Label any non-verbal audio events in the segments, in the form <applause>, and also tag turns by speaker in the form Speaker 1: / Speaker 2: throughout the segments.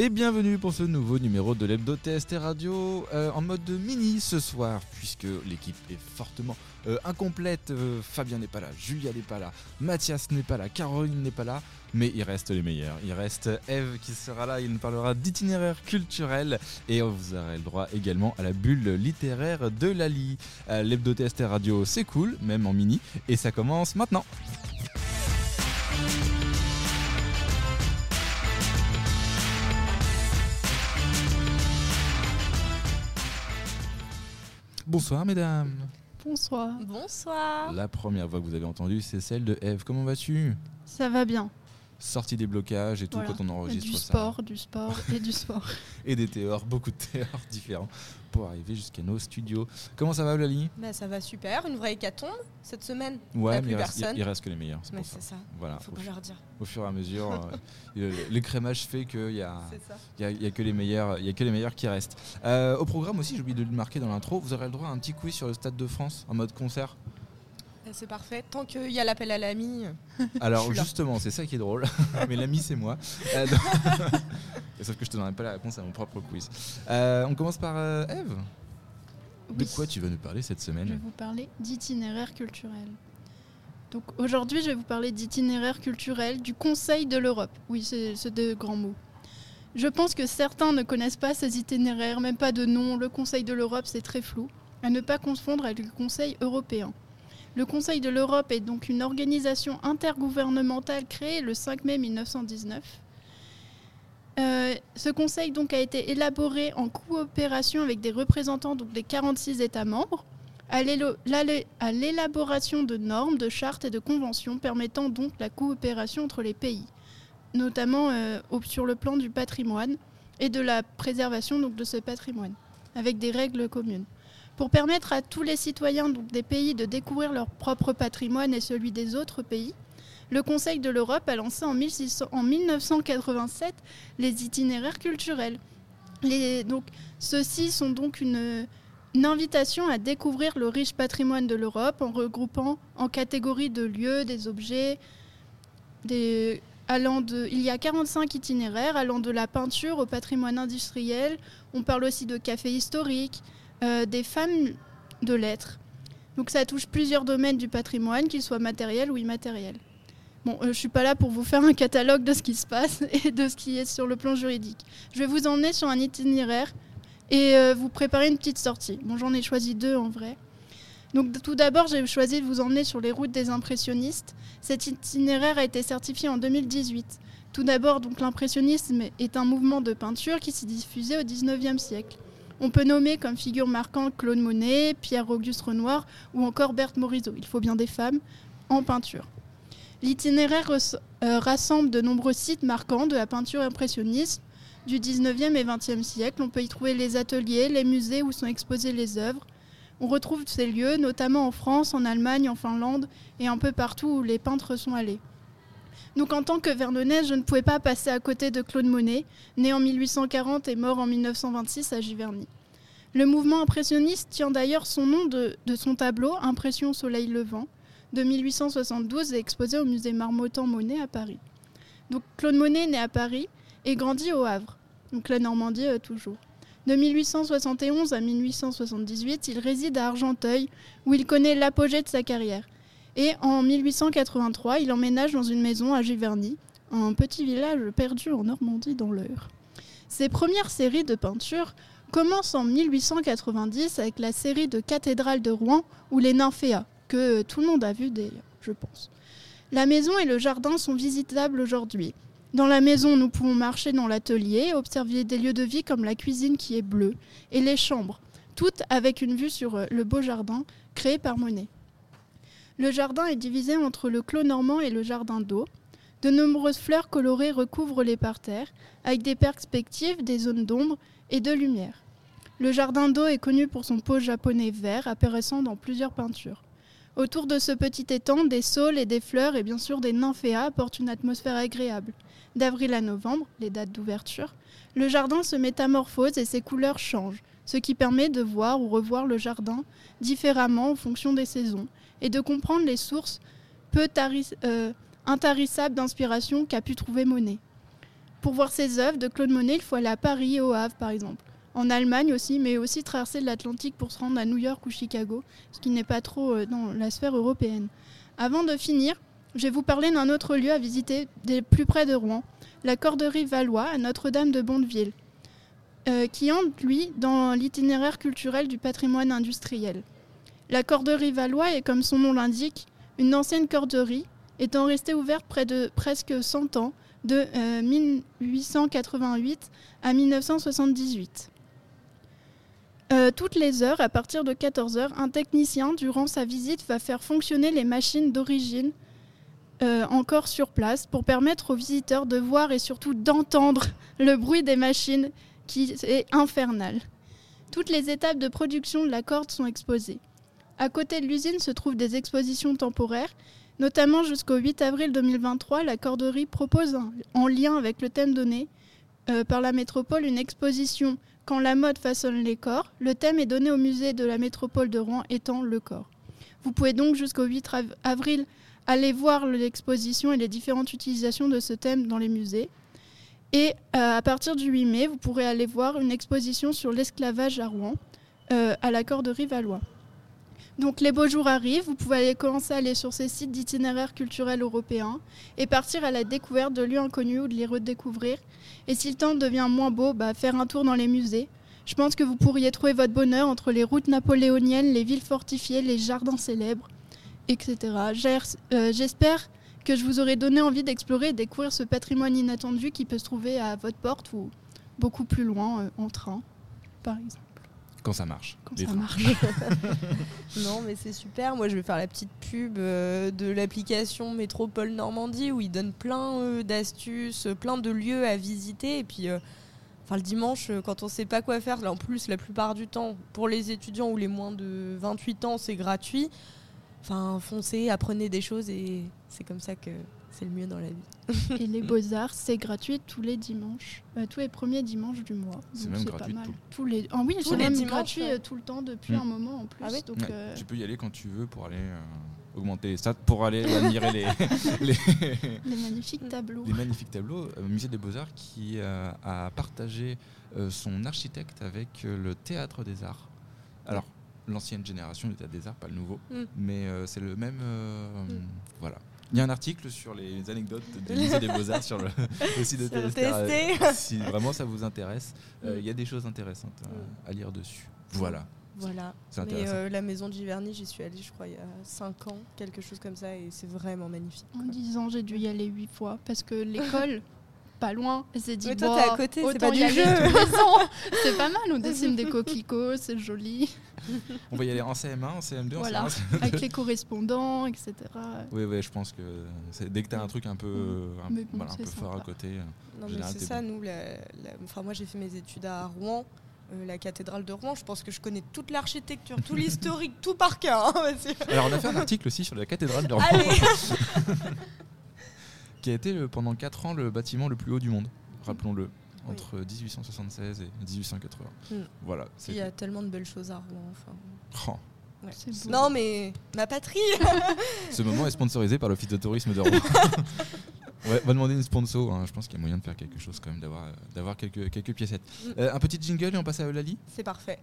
Speaker 1: Et bienvenue pour ce nouveau numéro de l'Hebdo TST Radio euh, en mode mini ce soir, puisque l'équipe est fortement euh, incomplète. Euh, Fabien n'est pas là, Julia n'est pas là, Mathias n'est pas là, Caroline n'est pas là, mais il reste les meilleurs. Il reste Eve qui sera là, il nous parlera d'itinéraire culturel et vous aurez le droit également à la bulle littéraire de Lali. L'Hebdo TST Radio, c'est cool, même en mini, et ça commence maintenant. Bonsoir mesdames.
Speaker 2: Bonsoir.
Speaker 3: Bonsoir.
Speaker 1: La première voix que vous avez entendue, c'est celle de Eve. Comment vas-tu?
Speaker 2: Ça va bien.
Speaker 1: Sortie des blocages et tout
Speaker 2: Voilà.
Speaker 1: quand on enregistre
Speaker 2: du
Speaker 1: ça.
Speaker 2: sport, du sport et du sport. <laughs>
Speaker 1: Et des théors, beaucoup de théors différents pour arriver jusqu'à nos studios. Comment ça va Lali
Speaker 3: Bah, ça va super, une vraie hécatombe cette semaine.
Speaker 1: Ouais, mais
Speaker 3: plus
Speaker 1: il reste, il-
Speaker 3: personne.
Speaker 1: il reste que les meilleurs. c'est
Speaker 3: Mais
Speaker 1: pour ça.
Speaker 3: c'est ça,
Speaker 1: Voilà,
Speaker 3: faut
Speaker 1: au,
Speaker 3: pas leur dire.
Speaker 1: au fur et à mesure, <laughs> euh, le- l'écrémage fait qu'il y a, y, a, il y a que les meilleurs, il y a que les meilleurs qui restent. Euh, au programme aussi, j'ai oublié de le marquer dans l'intro, vous aurez le droit à un petit quiz sur le Stade de France en mode concert?
Speaker 3: C'est parfait. Tant qu'il y a l'appel à l'ami. <laughs>
Speaker 1: Alors
Speaker 3: suis là.
Speaker 1: justement, c'est ça qui est drôle. <laughs> Mais l'ami, c'est moi. Euh, donc- <laughs> Sauf que je te donnerai pas la réponse à mon propre quiz. Euh, on commence par euh, Eve. De quoi tu vas nous parler cette
Speaker 2: Je vais
Speaker 1: semaine
Speaker 2: vous parler d'itinéraire culturel. Donc aujourd'hui, je vais vous parler d'itinéraire culturel du Conseil de l'Europe. Oui, c'est c'est de grands mots. Je pense que certains ne connaissent pas ces itinéraires, même pas de nom. Le Conseil de l'Europe, c'est très flou. À ne pas confondre avec le Conseil européen. Le Conseil de l'Europe est donc une organisation intergouvernementale créée le 5 mai 1919. Euh, ce conseil a été élaboré en coopération avec des représentants donc, des 46 États membres à l'élaboration de normes, de chartes et de conventions permettant donc la coopération entre les pays, notamment euh, sur le plan du patrimoine et de la préservation de ce patrimoine, avec des règles communes. Pour permettre à tous les citoyens des pays de découvrir leur propre patrimoine et celui des autres pays, le Conseil de l'Europe a lancé en, 1600 en 1987 les itinéraires culturels. Ceux-ci sont donc une, invitation à découvrir le riche patrimoine de l'Europe en regroupant en catégories de lieux, des objets, allant de, il y a 45 itinéraires allant de la peinture au patrimoine industriel. On parle aussi de cafés historiques, euh, des femmes de lettres. Donc ça touche plusieurs domaines du patrimoine, qu'ils soient matériels ou immatériels. Bon, euh, je suis pas là pour vous faire un catalogue de ce qui se passe <laughs> et de ce qui est sur le plan juridique. Je vais vous emmener sur un itinéraire et euh, vous préparer une petite sortie. Bon, j'en ai choisi deux en vrai. Donc tout d'abord, j'ai choisi de vous emmener sur les routes des impressionnistes. Cet itinéraire a été certifié en 2018. Tout d'abord, donc l'impressionnisme est un mouvement de peinture qui s'est diffusé au 19e siècle. On peut nommer comme figure marquante Claude Monet, Pierre-Auguste Renoir ou encore Berthe Morisot. Il faut bien des femmes en peinture. L'itinéraire euh, rassemble de nombreux sites marquants de la peinture impressionniste du 19e et 20e siècle. On peut y trouver les ateliers, les musées où sont exposées les œuvres. On retrouve ces lieux notamment en France, en Allemagne, en Finlande et un peu partout où les peintres sont allés. Donc en tant que Vernonnaise, je ne pouvais pas passer à côté de Claude Monet, né en 1840 et mort en 1926 à Giverny. Le mouvement impressionniste tient d'ailleurs son nom de, de son tableau Impression soleil levant de 1872 et exposé au musée Marmottan Monet à Paris. Donc Claude Monet né à Paris et grandit au Havre, donc la Normandie euh, toujours. De 1871 à 1878, il réside à Argenteuil, où il connaît l'apogée de sa carrière. Et en 1883, il emménage dans une maison à Giverny, un petit village perdu en Normandie dans l'Eure. Ses premières séries de peintures commencent en 1890 avec la série de cathédrales de Rouen ou les nymphéas, que tout le monde a vu d'ailleurs, je pense. La maison et le jardin sont visitables aujourd'hui. Dans la maison, nous pouvons marcher dans l'atelier, observer des lieux de vie comme la cuisine qui est bleue et les chambres, toutes avec une vue sur le beau jardin créé par Monet. Le jardin est divisé entre le clos normand et le jardin d'eau. De nombreuses fleurs colorées recouvrent les parterres, avec des perspectives, des zones d'ombre et de lumière. Le jardin d'eau est connu pour son pot japonais vert apparaissant dans plusieurs peintures. Autour de ce petit étang, des saules et des fleurs et bien sûr des nymphéas apportent une atmosphère agréable. D'avril à novembre, les dates d'ouverture, le jardin se métamorphose et ses couleurs changent, ce qui permet de voir ou revoir le jardin différemment en fonction des saisons et de comprendre les sources peu euh, intarissables d'inspiration qu'a pu trouver Monet. Pour voir ses œuvres de Claude Monet, il faut aller à Paris et au Havre, par exemple. En Allemagne aussi, mais aussi traverser l'Atlantique pour se rendre à New York ou Chicago, ce qui n'est pas trop euh, dans la sphère européenne. Avant de finir, je vais vous parler d'un autre lieu à visiter des plus près de Rouen, la Corderie Valois à Notre-Dame de Bondeville, euh, qui entre, lui, dans l'itinéraire culturel du patrimoine industriel. La Corderie Valois est, comme son nom l'indique, une ancienne corderie, étant restée ouverte près de presque 100 ans, de euh, 1888 à 1978. Euh, toutes les heures, à partir de 14 heures, un technicien, durant sa visite, va faire fonctionner les machines d'origine euh, encore sur place pour permettre aux visiteurs de voir et surtout d'entendre <laughs> le bruit des machines qui est infernal. Toutes les étapes de production de la corde sont exposées. À côté de l'usine se trouvent des expositions temporaires, notamment jusqu'au 8 avril 2023, la corderie propose, en lien avec le thème donné euh, par la métropole, une exposition Quand la mode façonne les corps. Le thème est donné au musée de la métropole de Rouen étant le corps. Vous pouvez donc jusqu'au 8 av- avril aller voir l'exposition et les différentes utilisations de ce thème dans les musées. Et euh, à partir du 8 mai, vous pourrez aller voir une exposition sur l'esclavage à Rouen, euh, à la Corderie Valois. Donc les beaux jours arrivent, vous pouvez commencer à aller sur ces sites d'itinéraires culturels européens et partir à la découverte de lieux inconnus ou de les redécouvrir. Et si le temps devient moins beau, bah, faire un tour dans les musées. Je pense que vous pourriez trouver votre bonheur entre les routes napoléoniennes, les villes fortifiées, les jardins célèbres, etc. Euh, J'espère que je vous aurai donné envie d'explorer et découvrir ce patrimoine inattendu qui peut se trouver à votre porte ou beaucoup plus loin euh, en train, par exemple,
Speaker 1: Quand ça marche.
Speaker 2: quand
Speaker 1: Les
Speaker 2: ça
Speaker 1: trains.
Speaker 2: marche. <laughs>
Speaker 3: Non, mais c'est super. Moi, je vais faire la petite pub euh, de l'application Métropole Normandie où ils donnent plein euh, d'astuces, euh, plein de lieux à visiter. Et puis, euh, enfin, le dimanche, quand on sait pas quoi faire, là, en plus, la plupart du temps, pour les étudiants ou les moins de 28 ans, c'est gratuit. Enfin, foncez, apprenez des choses et c'est comme ça que c'est le mieux dans la vie.
Speaker 2: Et les <laughs> beaux-arts, c'est gratuit tous les dimanches, euh, tous les premiers dimanches du mois.
Speaker 1: C'est même
Speaker 2: pas
Speaker 1: gratuit
Speaker 2: mal.
Speaker 1: tout-
Speaker 2: Tous les... Ah oui,
Speaker 3: Tous
Speaker 2: c'est
Speaker 3: les
Speaker 2: même
Speaker 3: dimanches,
Speaker 2: gratuit
Speaker 3: ouais.
Speaker 2: euh, tout le temps depuis
Speaker 1: Mm.
Speaker 2: un moment en plus.
Speaker 3: Ah oui
Speaker 2: donc,
Speaker 1: Ouais,
Speaker 2: euh,
Speaker 1: Tu peux y aller quand tu veux pour aller euh, augmenter les stats, pour aller admirer les, <laughs> les,
Speaker 2: les magnifiques tableaux.
Speaker 1: les magnifiques tableaux. Euh, Musée des Beaux-Arts qui euh, a partagé euh, son architecte avec euh, le Théâtre des Arts. Alors, l'ancienne génération du Théâtre des Arts, pas le nouveau,
Speaker 3: Mm.
Speaker 1: mais euh, c'est le même. euh,
Speaker 3: Mm.
Speaker 1: Voilà. Il y a un article sur les anecdotes du Musée des Beaux-Arts sur le, le <laughs> site de TST. Si vraiment ça vous intéresse, euh, il y a des choses intéressantes à lire dessus. Voilà,
Speaker 3: Voilà. Mais euh, la maison de Giverny, j'y suis allée, je crois, il y a 5 ans, quelque chose comme ça, et c'est vraiment magnifique.
Speaker 2: En
Speaker 3: quoi.
Speaker 2: 10 ans, j'ai dû y aller 8 fois parce que l'école, <laughs> pas loin, elle s'est dit
Speaker 3: Mais toi,
Speaker 2: bon,
Speaker 3: t'es à côté, c'est pas du jeu. <laughs>
Speaker 2: C'est pas mal, on dessine des coquelicots, c'est joli.
Speaker 1: On va y aller en CM1, en CM2,
Speaker 2: Voilà.
Speaker 1: en CM1.
Speaker 2: Avec les correspondants, etc.
Speaker 1: Oui, oui, je pense que c'est- dès que tu as un truc un peu, un,
Speaker 2: bon,
Speaker 1: voilà, un peu fort à côté. euh,
Speaker 3: Non, mais c'est ça, nous. la- la- Enfin, moi, j'ai fait mes études à Rouen, euh, la cathédrale de Rouen. Je pense que je connais toute l'architecture, tout l'historique, tout par cœur. hein, <laughs>
Speaker 1: Alors, on a fait un article aussi sur la cathédrale de Rouen,
Speaker 3: Allez <laughs>
Speaker 1: qui a été le- pendant 4 ans le bâtiment le plus haut du monde, rappelons-le,
Speaker 3: Oui.
Speaker 1: entre 1876 et 1880.
Speaker 3: Mm.
Speaker 1: Voilà.
Speaker 3: Il y a tellement de belles choses à Rouen. Enfin.
Speaker 1: Oh,
Speaker 3: Ouais.
Speaker 2: C'est beau.
Speaker 3: Non, mais ma patrie <laughs>
Speaker 1: ce moment est sponsorisé par l'Office de tourisme de Rouen. <laughs> Ouais, on va demander une sponsor. hein. Je pense qu'il y a moyen de faire quelque chose quand même, d'avoir, euh, d'avoir quelques, quelques piécettes.
Speaker 3: Mm.
Speaker 1: Euh, un petit jingle et on passe à Eulalie?
Speaker 3: C'est parfait.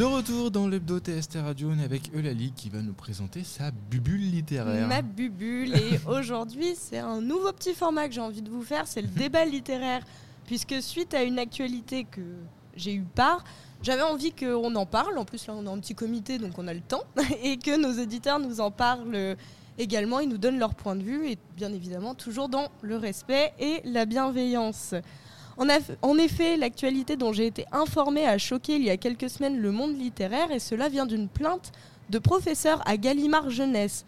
Speaker 1: De retour dans l'hebdo TST Radio, on est avec Eulalie qui va nous présenter sa bubule littéraire.
Speaker 3: Ma bubule. Et <laughs> aujourd'hui, c'est un nouveau petit format que j'ai envie de vous faire. C'est le débat littéraire. Puisque suite à une actualité que j'ai eu part, j'avais envie qu'on en parle. En plus, là, on est en petit comité, donc on a le temps. <laughs> Et que nos auditeurs nous en parlent également. Ils nous donnent leur point de vue. Et bien évidemment, toujours dans le respect et la bienveillance. En, effet, l'actualité dont j'ai été informée a choqué il y a quelques semaines le monde littéraire. Et cela vient d'une plainte de professeur à Gallimard Jeunesse.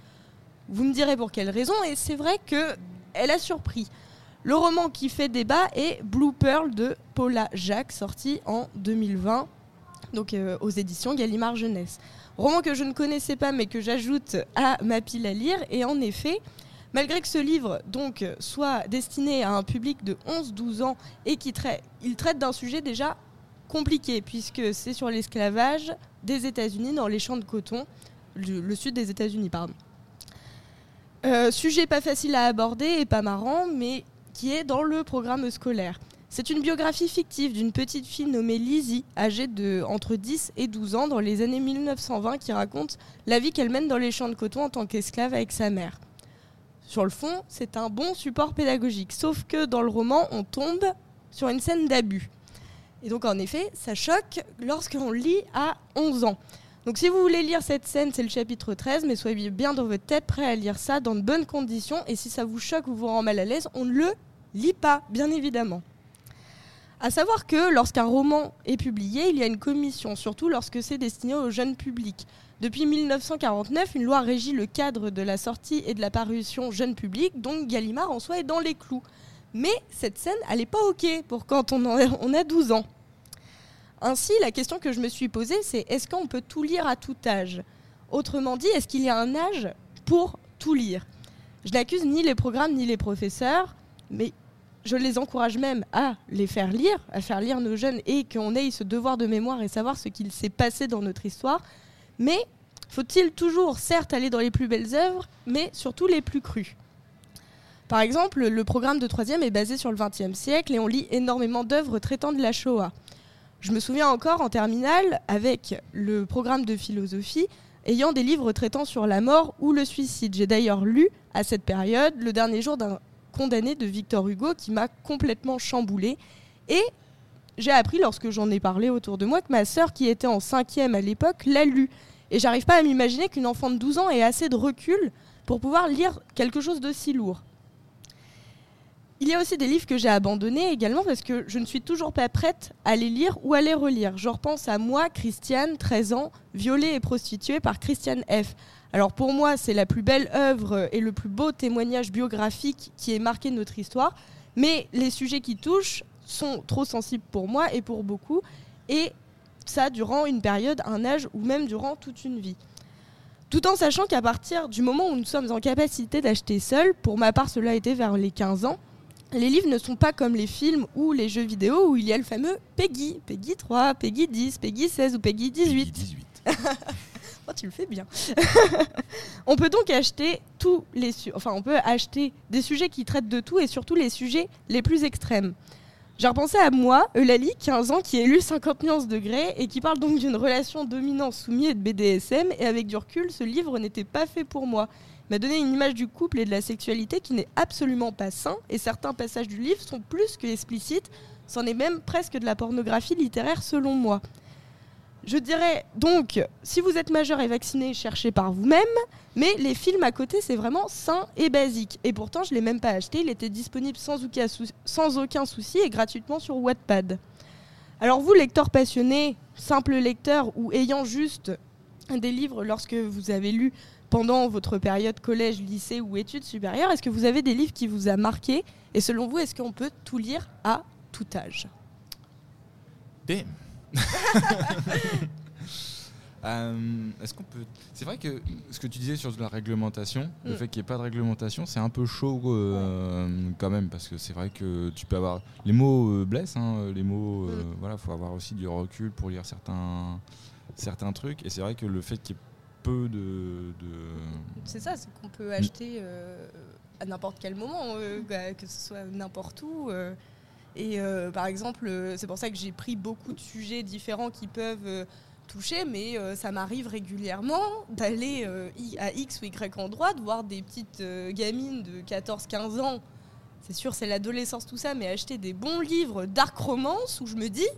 Speaker 3: Vous me direz pour quelle raison, et c'est vrai que elle a surpris. Le roman qui fait débat est Blue Pearl de Paula Jacques, sorti en 2020, donc euh, aux éditions Gallimard Jeunesse. Roman que je ne connaissais pas, mais que j'ajoute à ma pile à lire. Et en effet, malgré que ce livre donc soit destiné à un public de 11-12 ans et qu'il traite, il traite d'un sujet déjà compliqué puisque c'est sur l'esclavage des États-Unis dans les champs de coton, le, sud des États-Unis, pardon. Euh, sujet pas facile à aborder et pas marrant, mais qui est dans le programme scolaire. C'est une biographie fictive d'une petite fille nommée Lizzie, âgée de entre 10 et 12 ans dans les années 1920, qui raconte la vie qu'elle mène dans les champs de coton en tant qu'esclave avec sa mère. Sur le fond, c'est un bon support pédagogique, sauf que dans le roman, on tombe sur une scène d'abus. Et donc en effet, ça choque lorsqu'on lit à 11 ans. Donc si vous voulez lire cette scène, c'est le chapitre 13, mais soyez bien dans votre tête, prêt à lire ça dans de bonnes conditions. Et si ça vous choque ou vous rend mal à l'aise, on ne le lit pas, bien évidemment. À savoir que lorsqu'un roman est publié, il y a une commission, surtout lorsque c'est destiné au jeune public. Depuis 1949, une loi régit le cadre de la sortie et de la parution jeune public, donc Gallimard en soi est dans les clous. Mais cette scène, elle n'est pas OK pour quand on, on a 12 ans. Ainsi, la question que je me suis posée, c'est est-ce qu'on peut tout lire à tout âge? Autrement dit, est-ce qu'il y a un âge pour tout lire? Je n'accuse ni les programmes ni les professeurs, mais je les encourage même à les faire lire, à faire lire nos jeunes et qu'on ait ce devoir de mémoire et savoir ce qu'il s'est passé dans notre histoire. Mais faut-il toujours, certes, aller dans les plus belles œuvres, mais surtout les plus crues? Par exemple, le programme de troisième est basé sur le XXe siècle et on lit énormément d'œuvres traitant de la Shoah. Je me souviens encore en terminale avec le programme de philosophie ayant des livres traitant sur la mort ou le suicide. J'ai d'ailleurs lu à cette période Le dernier jour d'un condamné de Victor Hugo qui m'a complètement chamboulé et j'ai appris lorsque j'en ai parlé autour de moi que ma sœur qui était en cinquième à l'époque l'a lu. Et j'arrive pas à m'imaginer qu'une enfant de 12 ans ait assez de recul pour pouvoir lire quelque chose de si lourd. Il y a aussi des livres que j'ai abandonnés également parce que je ne suis toujours pas prête à les lire ou à les relire. Je repense à moi, Christiane, 13 ans, violée et prostituée par Christiane F. Alors pour moi, c'est la plus belle œuvre et le plus beau témoignage biographique qui ait marqué notre histoire. Mais les sujets qui touchent sont trop sensibles pour moi et pour beaucoup. Et ça durant une période, un âge ou même durant toute une vie. Tout en sachant qu'à partir du moment où nous sommes en capacité d'acheter seul, pour ma part cela a été vers les 15 ans, les livres ne sont pas comme les films ou les jeux vidéo où il y a le fameux Peggy, Peggy 3, Peggy 10, Peggy 16 ou Peggy 18.
Speaker 1: 18. <laughs>
Speaker 3: Oh, tu le fais bien. <laughs> on peut donc acheter tous les enfin on peut acheter des sujets qui traitent de tout et surtout les sujets les plus extrêmes. J'ai repensé à moi, Eulalie, 15 ans, qui ai lu 50 nuances de Grey et qui parle donc d'une relation dominant-soumis et de BDSM. Et avec du recul, ce livre n'était pas fait pour moi. M'a donné une image du couple et de la sexualité qui n'est absolument pas sain. Et certains passages du livre sont plus que explicites. C'en est même presque de la pornographie littéraire selon moi. Je dirais donc, si vous êtes majeur et vacciné, cherchez par vous-même. Mais les films à côté, c'est vraiment sain et basique. Et pourtant, je ne l'ai même pas acheté. Il était disponible sans aucun, souci et gratuitement sur Wattpad. Alors vous, lecteur passionné, simple lecteur ou ayant juste des livres lorsque vous avez lu pendant votre période collège, lycée ou études supérieures, est-ce que vous avez des livres qui vous a marqué? Et selon vous, est-ce qu'on peut tout lire à tout âge? <laughs>
Speaker 1: Euh, Est-ce qu'on peut. C'est vrai que ce que tu disais sur la réglementation, le
Speaker 3: Mm.
Speaker 1: fait qu'il n'y ait pas de réglementation, c'est un peu chaud euh, quand même, parce que c'est vrai que tu peux avoir. Les mots euh, blessent, hein, les mots.
Speaker 3: Mm.
Speaker 1: Voilà, faut avoir aussi du recul pour lire certains, certains trucs. Et c'est vrai que le fait qu'il y ait peu de. de-
Speaker 3: C'est ça, c'est qu'on peut acheter à n'importe quel moment, euh, bah, que ce soit n'importe où. euh. Et euh, par exemple, euh, c'est pour ça que j'ai pris beaucoup de sujets différents qui peuvent euh, toucher, mais ça m'arrive régulièrement d'aller à X ou Y endroit, de voir des petites gamines de 14-15 ans. C'est sûr, c'est l'adolescence, tout ça, mais acheter des bons livres dark romance où je me dis.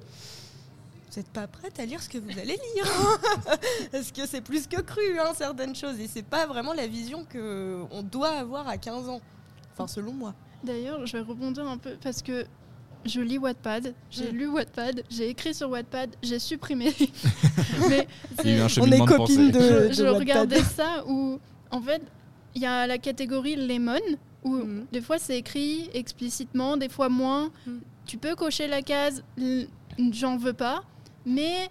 Speaker 3: Vous n'êtes pas prête à lire ce que vous allez lire <laughs> Parce que c'est plus que cru, hein, certaines choses. Et c'est pas vraiment la vision qu'on doit avoir à 15 ans. Enfin, selon moi.
Speaker 2: D'ailleurs, je vais rebondir un peu parce que je lis Wattpad, j'ai
Speaker 3: Mm.
Speaker 2: lu Wattpad, j'ai écrit sur Wattpad, j'ai supprimé. <laughs> Mais
Speaker 1: Il y a eu un
Speaker 2: c'est-
Speaker 3: On est
Speaker 1: de
Speaker 3: copines
Speaker 1: pensée.
Speaker 3: de-
Speaker 2: je, regardais ça où, en fait, il y a la catégorie Lemon où
Speaker 3: Mhm.
Speaker 2: des fois c'est écrit explicitement, des fois moins.
Speaker 3: Mhm.
Speaker 2: Tu peux cocher la case j'en veux pas, mais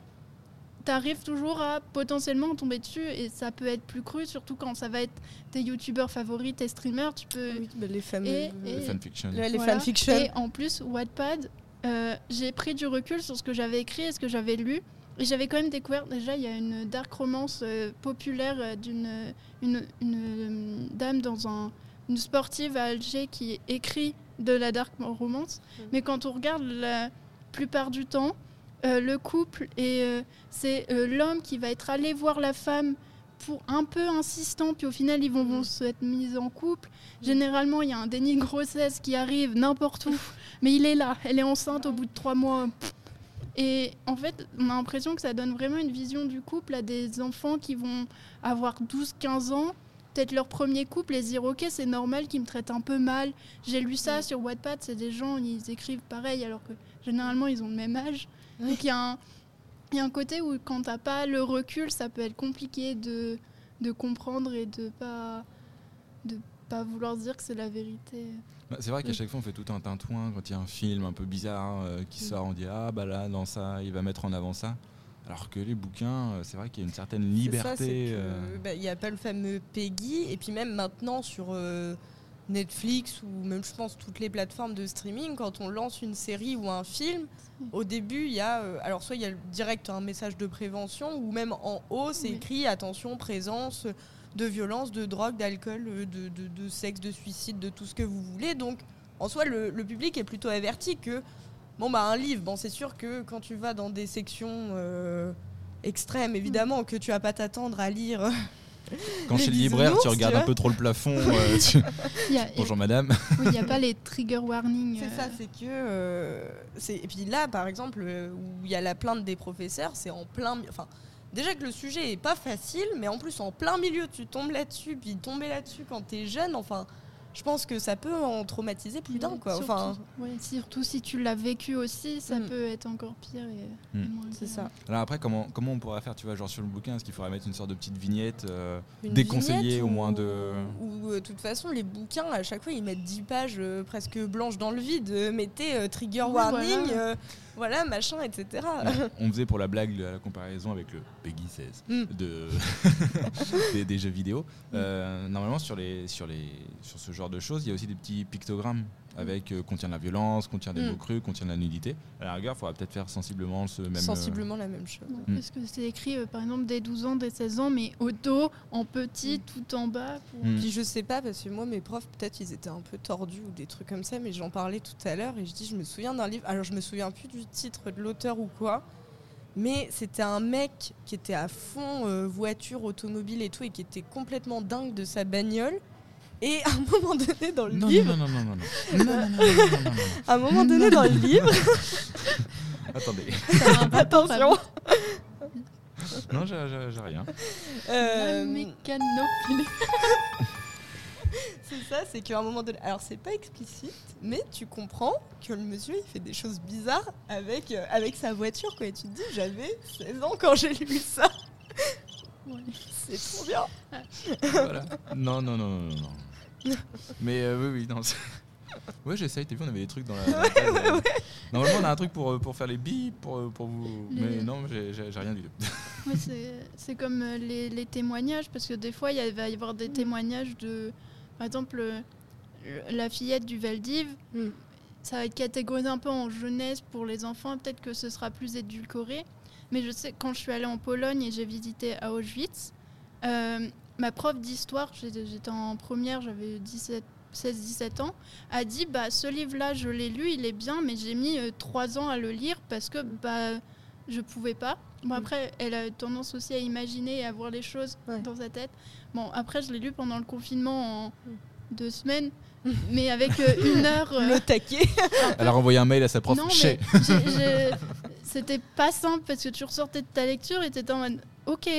Speaker 2: tu arrives toujours à potentiellement tomber dessus et ça peut être plus cru, surtout quand ça va être tes youtubeurs favoris, tes streamers. Tu peux.
Speaker 3: Oui, bah, les fameux.
Speaker 2: Et-
Speaker 1: Le
Speaker 2: et-
Speaker 1: fanfiction.
Speaker 3: les
Speaker 2: Voilà.
Speaker 3: fanfictions.
Speaker 2: Et en plus, Wattpad, euh, j'ai pris du recul sur ce que j'avais écrit et ce que j'avais lu. Et j'avais quand même découvert, déjà, il y a une dark romance euh, populaire euh, d'une une, une, euh, dame dans un, une sportive à Alger qui écrit de la dark romance.
Speaker 3: Mm.
Speaker 2: Mais quand on regarde la plupart du temps, euh, le couple, et euh, c'est euh, l'homme qui va être allé voir la femme pour un peu insistant, puis au final, ils vont, vont
Speaker 3: Mm.
Speaker 2: se être mis en couple. Généralement, il y a un déni de grossesse qui arrive n'importe où, mais il est là, elle est enceinte au bout de trois mois. Et en fait, on a l'impression que ça donne vraiment une vision du couple à des enfants qui vont avoir 12-15 ans, peut-être leur premier couple, et se dire Ok, c'est normal qu'ils me traitent un peu mal. J'ai lu ça
Speaker 3: Mm.
Speaker 2: sur Wattpad, c'est des gens, ils écrivent pareil, alors que généralement, ils ont le même âge.
Speaker 3: Oui.
Speaker 2: Donc il y, a un- il y a un côté où, quand t'as pas le recul, ça peut être compliqué de, de comprendre et de pas, de pas vouloir dire que c'est la vérité.
Speaker 1: Bah, c'est vrai qu'à
Speaker 2: Oui.
Speaker 1: chaque fois on fait tout un tintouin quand il y a un film un peu bizarre euh, qui
Speaker 2: Mm.
Speaker 1: sort, on dit ah bah là dans ça il va mettre en avant ça. Alors que les bouquins, euh, c'est vrai qu'il y a une certaine liberté.
Speaker 3: que,
Speaker 1: euh,
Speaker 3: bah, Il n'y a pas le fameux Peggy. Et puis même maintenant sur euh, Netflix ou même je pense toutes les plateformes de streaming, quand on lance une série ou un film, au début il y a euh, alors soit il y a direct un message de prévention ou même en haut c'est
Speaker 2: Oui.
Speaker 3: écrit attention présence de violence, de drogue, d'alcool, euh, de, de- de sexe, de suicide, de tout ce que vous voulez. Donc en soi le, le public est plutôt averti que bon bah un livre, bon c'est sûr que quand tu vas dans des sections euh, extrêmes évidemment que tu vas pas t'attendre à lire
Speaker 1: Quand
Speaker 3: les
Speaker 1: chez le libraire, tu regardes
Speaker 3: tu
Speaker 1: un peu trop le plafond. <laughs> euh, tu-
Speaker 2: a-
Speaker 1: Bonjour madame. <laughs>
Speaker 2: oui, il n'y a pas les trigger warnings.
Speaker 3: C'est
Speaker 2: euh,
Speaker 3: ça, c'est que. euh, c'est- et puis là, par exemple, euh, où il y a la plainte des professeurs, c'est en plein. Enfin, déjà que le sujet est pas facile, mais en plus, en plein milieu, tu tombes là-dessus, puis tomber là-dessus quand t'es jeune, enfin, je pense que ça peut en traumatiser plus d'un, quoi.
Speaker 2: surtout-
Speaker 3: Enfin,
Speaker 2: ouais, surtout si tu l'as vécu aussi, ça
Speaker 3: Mm.
Speaker 2: peut être encore pire. Et
Speaker 1: Mm.
Speaker 2: moins
Speaker 3: c'est ça.
Speaker 1: Alors après, comment, comment on pourrait faire, tu vois, genre sur le bouquin, est-ce qu'il faudrait mettre une sorte de petite vignette euh, déconseillée
Speaker 3: vignette
Speaker 1: au
Speaker 3: ou-
Speaker 1: moins de.
Speaker 3: Ou euh, de toute façon, les bouquins, à chaque fois, ils mettent 10 pages euh, presque blanches dans le vide. euh, mettez euh, trigger
Speaker 2: Oui,
Speaker 3: warning,
Speaker 2: voilà.
Speaker 3: Voilà, machin, etc.
Speaker 1: On faisait pour la blague la comparaison avec le Peggy 16
Speaker 3: Mm.
Speaker 1: de <laughs> des, des jeux vidéo. Euh, normalement, sur, les, sur, les, sur ce genre de choses, il y a aussi des petits pictogrammes avec euh, contient de la violence, contient des
Speaker 3: Mm.
Speaker 1: mots crus, contient de la nudité. À la rigueur, il faudra peut-être faire sensiblement ce même. euh,
Speaker 3: Sensiblement la même chose.
Speaker 2: Non,
Speaker 1: Mm.
Speaker 2: Parce que c'est écrit euh, par exemple dès 12 ans, dès 16 ans, mais au dos, en petit, tout en bas. pour-
Speaker 1: Mm.
Speaker 3: Puis je sais pas, parce que moi, mes profs, peut-être ils étaient un peu tordus ou des trucs comme ça, mais j'en parlais tout à l'heure et je dis, je me souviens d'un livre, alors je me souviens plus du titre de l'auteur ou quoi, mais c'était un mec qui était à fond euh, voiture, automobile et tout, et qui était complètement dingue de sa bagnole. Et à un moment donné dans le
Speaker 1: non,
Speaker 3: livre.
Speaker 1: Non, non, non, non, non.
Speaker 3: À un moment donné dans le livre.
Speaker 1: Attendez.
Speaker 3: Attention.
Speaker 1: Non, j'ai rien.
Speaker 3: Euh... C'est ça, c'est qu'à un moment donné. Alors, c'est pas explicite, mais tu comprends que le monsieur, il fait des choses bizarres avec, avec sa voiture. Et tu te dis, j'avais 16 ans quand j'ai lu ça. C'est trop bien.
Speaker 1: Voilà. Non, non, non, non, non. Mais euh, oui, oui, non. c'est- <laughs> Ouais, j'essaye. T'as vu, on avait des trucs dans la. dans la table, euh. Normalement, on a un truc pour, euh, pour faire les billes, pour, euh, pour vous.
Speaker 2: Les-
Speaker 1: Mais non, j'ai j'ai- j'ai rien du tout.
Speaker 2: Ouais, c'est- c'est comme euh, les, les témoignages, parce que des fois, il y a- va y avoir des
Speaker 3: Mm.
Speaker 2: témoignages de. Par exemple, euh, la fillette du Veldiv,
Speaker 3: Mm.
Speaker 2: ça va être catégorisé un peu en jeunesse pour les enfants, peut-être que ce sera plus édulcoré. Mais je sais, quand je suis allée en Pologne et j'ai visité à Auschwitz, euh, ma prof d'histoire, j'étais en première, j'avais 17 16-17 ans, a dit bah ce livre-là, je l'ai lu, il est bien, mais j'ai mis euh, trois ans à le lire parce que bah je pouvais pas. Bon
Speaker 3: Mm.
Speaker 2: après, elle a tendance aussi à imaginer et à voir les choses
Speaker 3: Ouais.
Speaker 2: dans sa tête. Bon après, je l'ai lu pendant le confinement en
Speaker 3: Mm.
Speaker 2: deux semaines, <laughs> mais avec euh, une <laughs> heure. euh,
Speaker 3: Le taquet.
Speaker 1: Elle a renvoyé un mail à sa prof.
Speaker 2: non,
Speaker 1: Chez.
Speaker 2: mais j'ai- <laughs> j'ai- c'était pas simple parce que tu ressortais de ta lecture et t'étais en mode ok,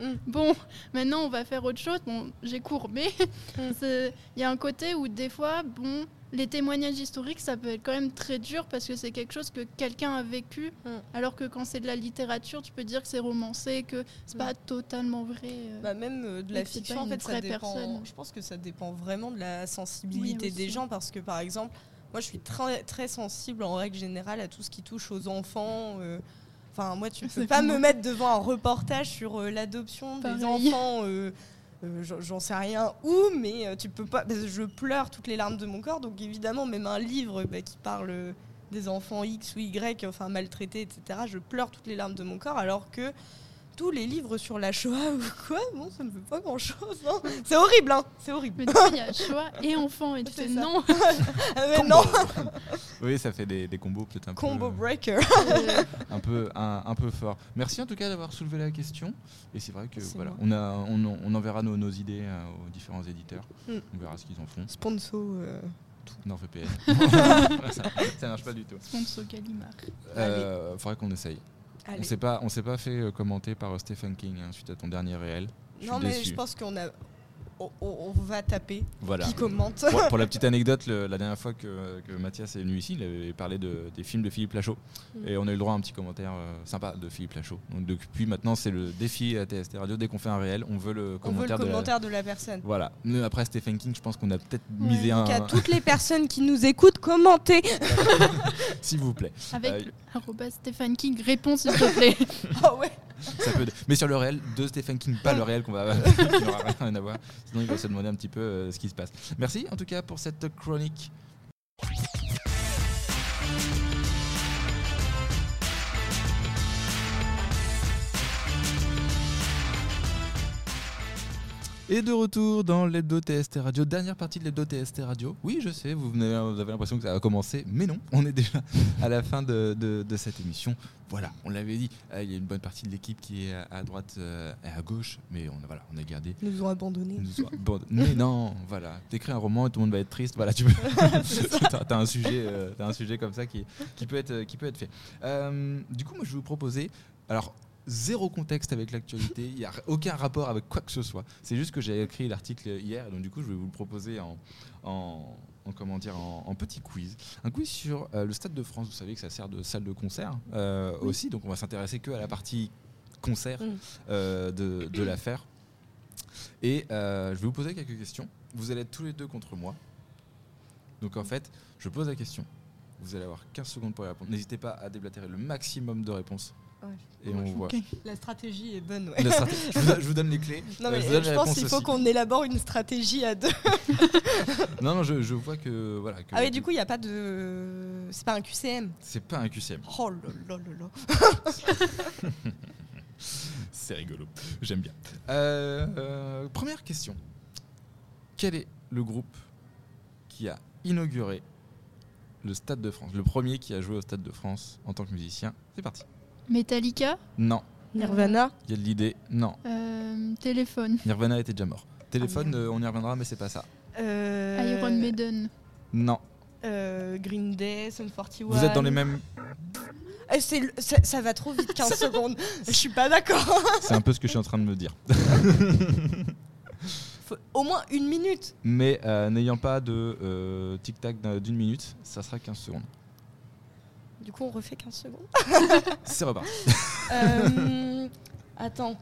Speaker 3: Mm.
Speaker 2: bon, maintenant on va faire autre chose. Bon, j'ai courbé.
Speaker 3: Mm. <laughs>
Speaker 2: Il y a un côté où des fois, bon, les témoignages historiques, ça peut être quand même très dur parce que c'est quelque chose que quelqu'un a vécu.
Speaker 3: Mm.
Speaker 2: Alors que quand c'est de la littérature, tu peux dire que c'est romancé, que c'est
Speaker 3: Mm.
Speaker 2: pas totalement vrai. euh.
Speaker 3: Bah, même euh, de la fiction, en fait, ça dépend.
Speaker 2: personne.
Speaker 3: Je pense que ça dépend vraiment de la sensibilité
Speaker 2: Oui,
Speaker 3: des gens parce que, par exemple, moi, je suis très, très sensible en règle générale à tout ce qui touche aux enfants. euh, Enfin, moi, tu <laughs> peux pas me mettre devant un reportage sur euh, l'adoption des enfants. euh, euh, j'en- sais rien où, mais tu peux pas. parce que je pleure toutes les larmes de mon corps, donc évidemment, même un livre bah, qui parle des enfants X ou Y, enfin maltraités, etc., je pleure toutes les larmes de mon corps, alors que tous les livres sur la Shoah <laughs> ou quoi, bon, ça me fait pas grand-chose. hein. C'est horrible, hein C'est horrible.
Speaker 2: Mais tu sais, il y a choix et enfant, et tu fais
Speaker 3: ça.
Speaker 2: non. <laughs>
Speaker 3: Ah, mais non, <laughs>
Speaker 1: Oui, ça fait des, des combos peut-être un
Speaker 3: combo
Speaker 1: peu,
Speaker 3: breaker.
Speaker 2: Euh,
Speaker 1: un peu, un, un peu fort. Merci en tout cas d'avoir soulevé la question. Et c'est vrai que voilà,
Speaker 3: moi.
Speaker 1: on, a, on, en- on enverra nos, nos idées euh, aux différents éditeurs.
Speaker 3: Mm.
Speaker 1: On verra ce qu'ils en font.
Speaker 3: Sponsor. euh,
Speaker 1: NordVPN. ça, ça marche pas du tout.
Speaker 2: Sponsor Gallimard.
Speaker 1: Euh, faudrait qu'on essaye. On
Speaker 3: allez.
Speaker 1: s'est pas, on s'est pas fait euh, commenter par euh, Stephen King hein, suite à ton dernier réel.
Speaker 3: Non, mais
Speaker 1: déçu.
Speaker 3: je pense qu'on a. On, on- va taper.
Speaker 1: Voilà.
Speaker 3: Qui commente
Speaker 1: pour, pour la <laughs> petite anecdote, le- la dernière fois que, que Mathias est venu ici, il avait parlé de, des films de Philippe Lachaud.
Speaker 3: Mm.
Speaker 1: Et on a eu le droit à un petit commentaire euh, sympa de Philippe Lachaud. Donc depuis maintenant, c'est le défi à TST Radio. Dès qu'on fait un réel, on veut le
Speaker 3: veut le
Speaker 1: commentaire, de la-
Speaker 3: commentaire de la personne.
Speaker 1: Voilà. Mais après Stephen King, je pense qu'on a peut-être
Speaker 2: Ouais.
Speaker 1: misé un.
Speaker 3: Donc à toutes les <laughs> personnes qui nous écoutent, commentez.
Speaker 1: S'il vous plaît.
Speaker 2: Avec
Speaker 1: Euh,
Speaker 2: Stéphane King, réponse s'il te plaît. <laughs>
Speaker 3: Ah ouais.
Speaker 1: Mais sur le réel de Stephen King, pas le réel qu'on va. <laughs> qui n'aura rien. Sinon, il va se demander un petit peu euh, ce qui se passe. Merci en tout cas pour cette chronique. Et de retour dans l'hebdo TST Radio, dernière partie de l'hebdo TST Radio. Oui, je sais, vous, venez- vous avez l'impression que ça a commencé, mais non, on est déjà à la fin de, de- de cette émission. Voilà, on l'avait dit, euh, il y a une bonne partie de l'équipe qui est à, à droite euh, et à gauche, mais on a, voilà, on a gardé.
Speaker 3: Ils nous ont abandonnés.
Speaker 1: nous- bon, mais non, voilà, t'écris un roman et tout le monde va être triste. Voilà, tu peux. <laughs> t'as, un sujet, euh, t'as un sujet comme ça qui, qui peut être, qui peut être fait. Euh, du coup, moi, je vais vous proposer. Alors, zéro contexte avec l'actualité. Il n'y a aucun rapport avec quoi que ce soit. C'est juste que j'ai écrit l'article hier, donc du coup, je vais vous le proposer en, en, en comment dire, en, en petit quiz. Un quiz sur euh, le Stade de France. Vous savez que ça sert de salle de concert euh, aussi, donc on va s'intéresser que à la partie concert
Speaker 3: Mm.
Speaker 1: euh, de, de l'affaire. Et je vais vous poser quelques questions. Vous allez être tous les deux contre moi. Donc en fait, je pose la question. Vous allez avoir 15 secondes pour y répondre. N'hésitez pas à déblatérer le maximum de réponses.
Speaker 3: Ouais.
Speaker 1: Et on voit.
Speaker 3: La stratégie est bonne, ouais. <laughs>
Speaker 1: Je, vous, je vous donne les clés.
Speaker 3: Non, mais
Speaker 1: je vous donne
Speaker 3: je
Speaker 1: les
Speaker 3: pense qu'il faut qu'on élabore une stratégie à deux. <laughs>
Speaker 1: Non, non, je, je vois que voilà. que
Speaker 3: Ah oui, du coup, il n'y a pas de. C'est pas un QCM.
Speaker 1: c'est pas un QCM.
Speaker 3: Oh là là là là. <laughs>
Speaker 1: C'est rigolo. J'aime bien. Euh, euh, première question. Quel est le groupe qui a inauguré le Stade de France? Le premier qui a joué au Stade de France en tant que musicien. C'est parti.
Speaker 2: Metallica,
Speaker 1: Non.
Speaker 3: Nirvana.
Speaker 1: Il y a de l'idée. Non.
Speaker 2: euh, téléphone,
Speaker 1: Nirvana était déjà mort. Téléphone,
Speaker 3: merde.
Speaker 1: euh, on y reviendra, mais c'est pas ça.
Speaker 3: Euh,
Speaker 2: Iron Maiden.
Speaker 1: Non.
Speaker 3: euh, Green Day, Sum 41.
Speaker 1: Vous êtes dans les mêmes.
Speaker 3: Le- ça, ça va trop vite, 15 <laughs> secondes. Je suis pas d'accord.
Speaker 1: C'est un peu ce que je suis en train de me dire. <laughs>
Speaker 3: Faut au moins une minute.
Speaker 1: Mais euh, n'ayant pas de euh, tic-tac d'un- d'une minute, ça sera 15 secondes.
Speaker 3: Du coup, on refait 15 secondes. <laughs>
Speaker 1: C'est reparti.
Speaker 3: Euh, attends.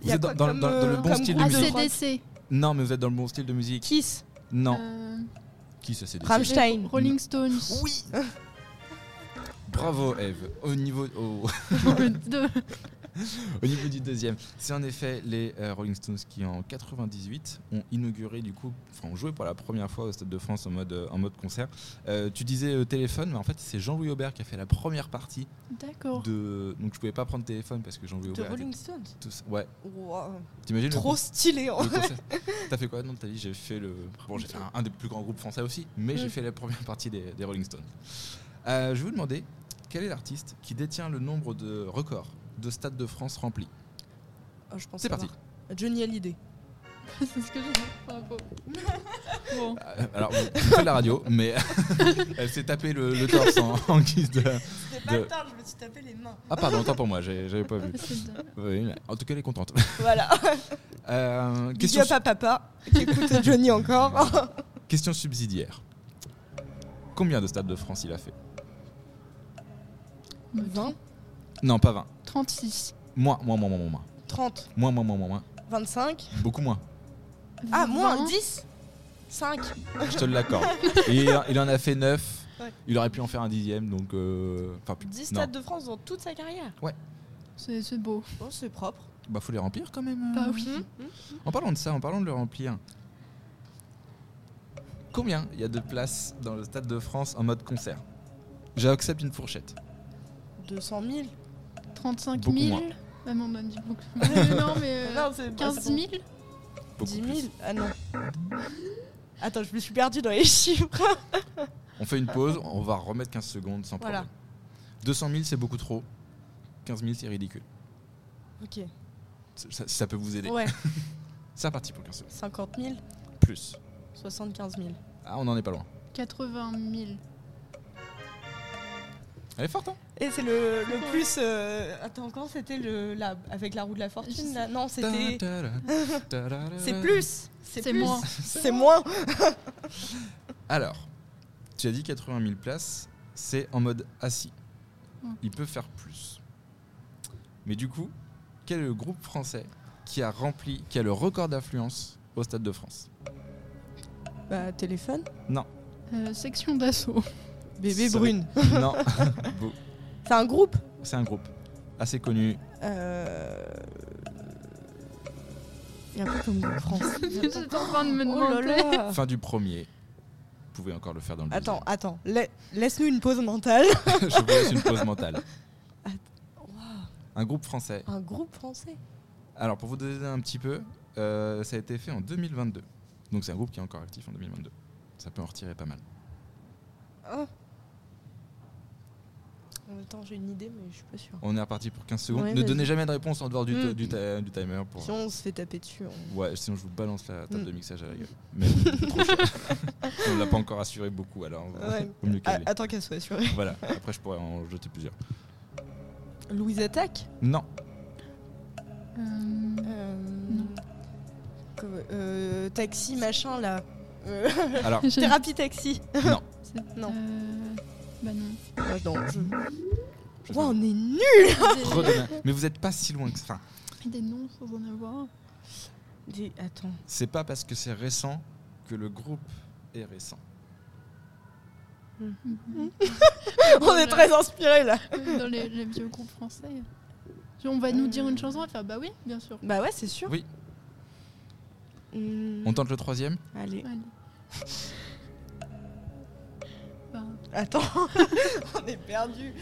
Speaker 1: Vous êtes dans-
Speaker 3: quoi
Speaker 1: dans-
Speaker 3: comme,
Speaker 1: dans- dans le
Speaker 3: euh,
Speaker 1: bon style de musique.
Speaker 2: ACDC,
Speaker 1: Non, mais vous êtes dans le bon style de musique.
Speaker 3: Kiss.
Speaker 1: Non.
Speaker 2: euh,
Speaker 1: Qui ça c'est des-
Speaker 3: Rammstein.
Speaker 2: Rolling Stones.
Speaker 1: Oui <laughs> Bravo Eve. Au niveau, au, <laughs>
Speaker 2: De- <laughs>
Speaker 1: au niveau du deuxième, c'est en effet les euh, Rolling Stones qui en 98 ont inauguré du coup, enfin ont joué pour la première fois au Stade de France en mode, euh, en mode concert. Euh, tu disais téléphone, mais en fait c'est Jean-Louis Aubert qui a fait la première partie
Speaker 2: D'accord.
Speaker 1: de. Donc je pouvais pas prendre téléphone parce que Jean-Louis
Speaker 3: De
Speaker 1: Aubert.
Speaker 3: Rolling
Speaker 1: était
Speaker 3: Stones.
Speaker 1: tous- Ouais.
Speaker 3: Wow.
Speaker 1: T'imagines
Speaker 3: Trop stylé.
Speaker 1: concert T'as fait quoi dans ta vie? J'ai fait le. Bon, j'ai fait un, un des plus grands groupes français aussi, mais j'ai fait la première partie des, des Rolling Stones. Je vais vous demander quel est l'artiste qui détient le nombre de records de stades de France remplis
Speaker 3: Oh, je pense
Speaker 1: C'est parti.
Speaker 3: Johnny Hallyday. <laughs>
Speaker 2: C'est ce que j'ai dit. <laughs> Bon.
Speaker 1: Euh, Alors, vous faites la radio, mais <laughs> elle s'est tapé le, le torse en, en guise de.
Speaker 3: C'était
Speaker 1: pas De- le
Speaker 3: temps, je me suis tapé les mains.
Speaker 1: Ah, pardon, autant pour moi, j'avais pas vu. Oui, mais en tout cas, elle est contente.
Speaker 3: Voilà.
Speaker 1: Euh,
Speaker 3: Big
Speaker 1: question,
Speaker 3: à papa qui écoute Johnny encore.
Speaker 1: question subsidiaire. Combien de stades de France il a fait?
Speaker 3: 20,
Speaker 1: Non, pas 20.
Speaker 2: 36.
Speaker 1: Moins, moins, moins, moins, moins, moins.
Speaker 3: 30,
Speaker 1: Moins, moins, moins, moins, moins.
Speaker 3: 25.
Speaker 1: Beaucoup moins.
Speaker 3: Ah, moins
Speaker 2: 20.
Speaker 3: 10 5.
Speaker 1: Je te l'accorde. Et il, il en a fait 9.
Speaker 3: Ouais.
Speaker 1: Il aurait pu en faire un dixième, donc. euh, Enfin, plus-
Speaker 3: 10
Speaker 1: non.
Speaker 3: stades de France dans toute sa carrière.
Speaker 2: C'est c'est beau.
Speaker 3: Oh, c'est propre.
Speaker 1: Bah, faut les remplir quand même.
Speaker 2: Bah
Speaker 1: euh.
Speaker 2: oui.
Speaker 3: Hum, hum.
Speaker 1: En parlant de ça, en parlant de le remplir, combien il y a de places dans le Stade de France en mode concert? J'accepte une fourchette.
Speaker 3: 200 000
Speaker 2: 35
Speaker 1: Beaucoup
Speaker 2: 000
Speaker 1: moins.
Speaker 2: Ah non, on a dit beaucoup. <laughs> Non, mais euh,
Speaker 3: Non, c'est-
Speaker 2: 15
Speaker 3: c'est bon.
Speaker 2: 000
Speaker 1: Beaucoup
Speaker 3: 10 000
Speaker 1: plus.
Speaker 3: Ah non. Attends, je me suis perdue dans les chiffres.
Speaker 1: On fait une pause, on va remettre 15 secondes sans
Speaker 3: Voilà.
Speaker 1: problème. 200 000, c'est beaucoup trop. 15 000, c'est ridicule.
Speaker 3: Ok.
Speaker 1: Ça, ça peut vous aider.
Speaker 3: Ouais. <laughs>
Speaker 1: C'est reparti pour 15 secondes.
Speaker 3: 50 000
Speaker 1: Plus.
Speaker 3: 75 000.
Speaker 1: Ah, on en est pas loin.
Speaker 2: 80 000.
Speaker 1: Elle est forte, hein
Speaker 3: Et c'est le, le plus. euh, Attends, quand c'était le la, avec la roue de la fortune là? Non, c'était. C'est plus.
Speaker 2: C'est
Speaker 3: plus.
Speaker 2: moins. <laughs>
Speaker 3: C'est moins. <laughs>
Speaker 1: Alors, tu as dit 80 000 places, c'est en mode assis.
Speaker 2: Mm.
Speaker 1: Il peut faire plus. Mais du coup, quel est le groupe français qui a rempli, qui a le record d'affluence au Stade de France?
Speaker 3: Bah, téléphone?
Speaker 1: Non.
Speaker 2: Euh, section d'assaut.
Speaker 3: Bébé
Speaker 1: Ça-
Speaker 3: brune.
Speaker 1: non. <laughs>
Speaker 3: C'est un groupe
Speaker 1: C'est un groupe assez connu.
Speaker 3: Euh. Il y a un peu comme groupe France. <laughs>
Speaker 2: J'étais en train de me
Speaker 3: Oh là
Speaker 2: demander.
Speaker 3: là.
Speaker 1: Fin du premier. Vous pouvez encore le faire dans le
Speaker 3: Attends, attends. La- Laisse-nous une pause mentale. <laughs>
Speaker 1: Je vous laisse une pause mentale. Un groupe français.
Speaker 3: Un groupe français.
Speaker 1: Alors, pour vous donner un petit peu, euh, ça a été fait en 2022. Donc, c'est un groupe qui est encore actif en 2022. Ça peut en retirer pas mal.
Speaker 3: Ah. En même temps, j'ai une idée, mais je suis pas sûre.
Speaker 1: On est reparti pour 15 secondes.
Speaker 3: Ouais,
Speaker 1: ne donnez jamais de réponse en dehors du,
Speaker 3: Mm.
Speaker 1: du, ti- du timer. Pour...
Speaker 3: Si on se fait taper dessus. on-
Speaker 1: Ouais, sinon je vous balance la table de mixage à la gueule. Mais <laughs> trop cher. on ne l'a pas encore assuré beaucoup, alors
Speaker 3: Ouais.
Speaker 1: vaut mieux
Speaker 3: Ah,
Speaker 1: caler.
Speaker 3: attends qu'elle soit assurée.
Speaker 1: Voilà, après je pourrais en jeter plusieurs.
Speaker 3: Louise Attaque?
Speaker 1: Non,
Speaker 2: Euh,
Speaker 3: Euh, euh, Taxi, machin, là. Euh,
Speaker 1: alors <laughs>
Speaker 3: Thérapie taxi.
Speaker 1: non.
Speaker 3: Non.
Speaker 2: Bah non.
Speaker 3: Ah, non, je... On est nuls
Speaker 1: Mais vous n'êtes pas si loin que ça. Enfin,
Speaker 2: Des noms sans en avoir.
Speaker 3: Des- Attends.
Speaker 1: c'est pas parce que c'est récent que le groupe est récent. <laughs>
Speaker 3: On est très inspirés là.
Speaker 2: Dans les, les vieux groupes français. On va nous dire une chanson, on va faire bah oui, bien sûr.
Speaker 3: Bah ouais, c'est sûr.
Speaker 1: Oui.
Speaker 3: Hmm,
Speaker 1: On tente le troisième?
Speaker 3: Allez.
Speaker 2: Allez. <laughs>
Speaker 3: Attends, <laughs> on est perdu.